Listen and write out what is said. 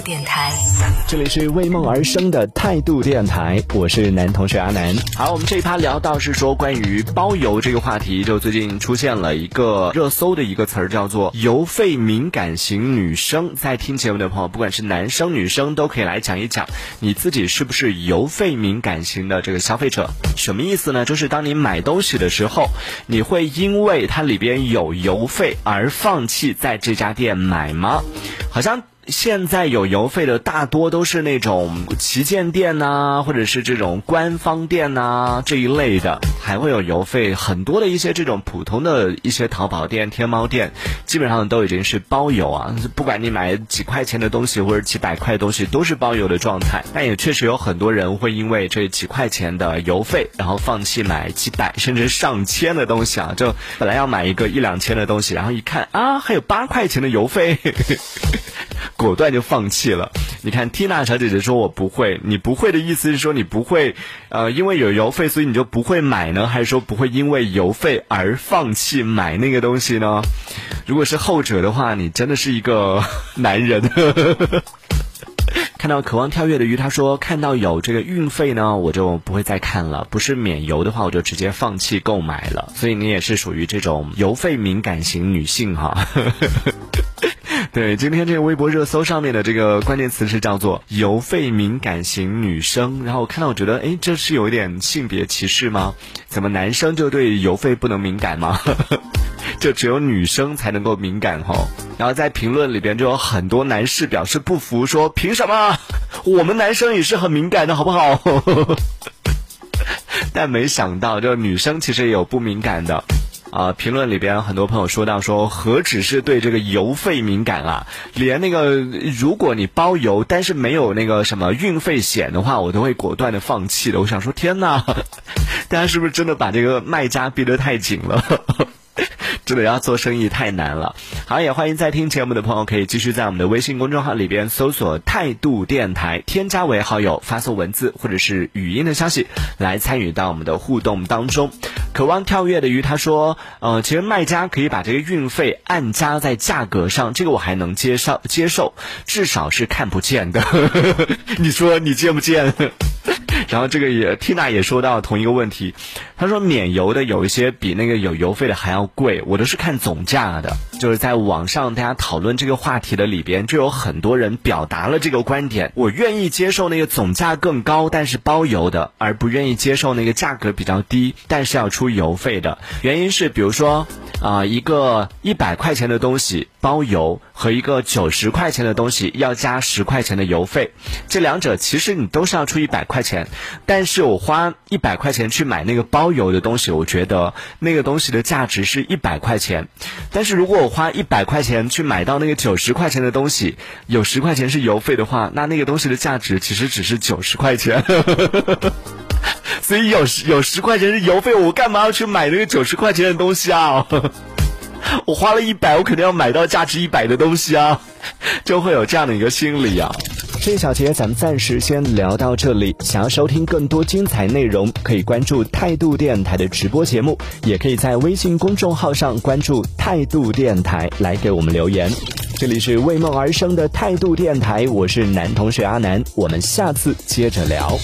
电台。这里是为梦而生的态度电台，我是男同学阿南。好，我们这一趴聊到是说关于包邮这个话题，就最近出现了一个热搜的一个词儿，叫做“邮费敏感型女生”。在听节目的朋友，不管是男生女生，都可以来讲一讲你自己是不是邮费敏感型的这个消费者。什么意思呢？就是当你买东西的时候，你会因为它里边有邮费而放弃在这家店买吗？好像。现在有邮费的大多都是那种旗舰店呐、或者是这种官方店呐、这一类的，还会有邮费很多的一些这种普通的一些淘宝店、天猫店，基本上都已经是包邮啊。不管你买几块钱的东西或者几百块的东西，都是包邮的状态。但也确实有很多人会因为这几块钱的邮费，然后放弃买几百甚至上千的东西啊。就本来要买一个一两千的东西，然后一看啊，还有八块钱的邮费。果断就放弃了。你看，Tina 小姐姐说我不会，你不会的意思是说你不会，呃，因为有邮费，所以你就不会买呢，还是说不会因为邮费而放弃买那个东西呢？如果是后者的话，你真的是一个男人。看到渴望跳跃的鱼，他说看到有这个运费呢，我就不会再看了。不是免邮的话，我就直接放弃购买了。所以你也是属于这种邮费敏感型女性哈。对，今天这个微博热搜上面的这个关键词是叫做“邮费敏感型女生”，然后我看到我觉得，哎，这是有一点性别歧视吗？怎么男生就对邮费不能敏感吗？就只有女生才能够敏感哈？然后在评论里边就有很多男士表示不服，说凭什么我们男生也是很敏感的好不好？但没想到，就女生其实也有不敏感的。啊，评论里边很多朋友说到说，何止是对这个邮费敏感啊，连那个如果你包邮，但是没有那个什么运费险的话，我都会果断的放弃的。我想说，天哪，大家是不是真的把这个卖家逼得太紧了？真的要做生意太难了。好，也欢迎在听节目的朋友可以继续在我们的微信公众号里边搜索“态度电台”，添加为好友，发送文字或者是语音的消息来参与到我们的互动当中。渴望跳跃的鱼他说，呃，其实卖家可以把这个运费按加在价格上，这个我还能接受接受，至少是看不见的。你说你见不见？然后这个也 Tina 也说到同一个问题，他说免邮的有一些比那个有邮费的还要贵，我都是看总价的。就是在网上大家讨论这个话题的里边，就有很多人表达了这个观点，我愿意接受那个总价更高但是包邮的，而不愿意接受那个价格比较低但是要出邮费的。原因是比如说啊、一个一百块钱的东西包邮和一个九十块钱的东西要加十块钱的邮费，这两者其实你都是要出一百块钱。但是我花一百块钱去买那个包邮的东西，我觉得那个东西的价值是一百块钱。但是如果我花一百块钱去买到那个九十块钱的东西，有十块钱是邮费的话，那那个东西的价值其实只是九十块钱。所以有有十块钱是邮费，我干嘛要去买那个九十块钱的东西啊？我花了一百，我肯定要买到价值一百的东西啊，就会有这样的一个心理啊。这一小节咱们暂时先聊到这里。想要收听更多精彩内容，可以关注态度电台的直播节目，也可以在微信公众号上关注态度电台来给我们留言。这里是为梦而生的态度电台，我是男同学阿南，我们下次接着聊。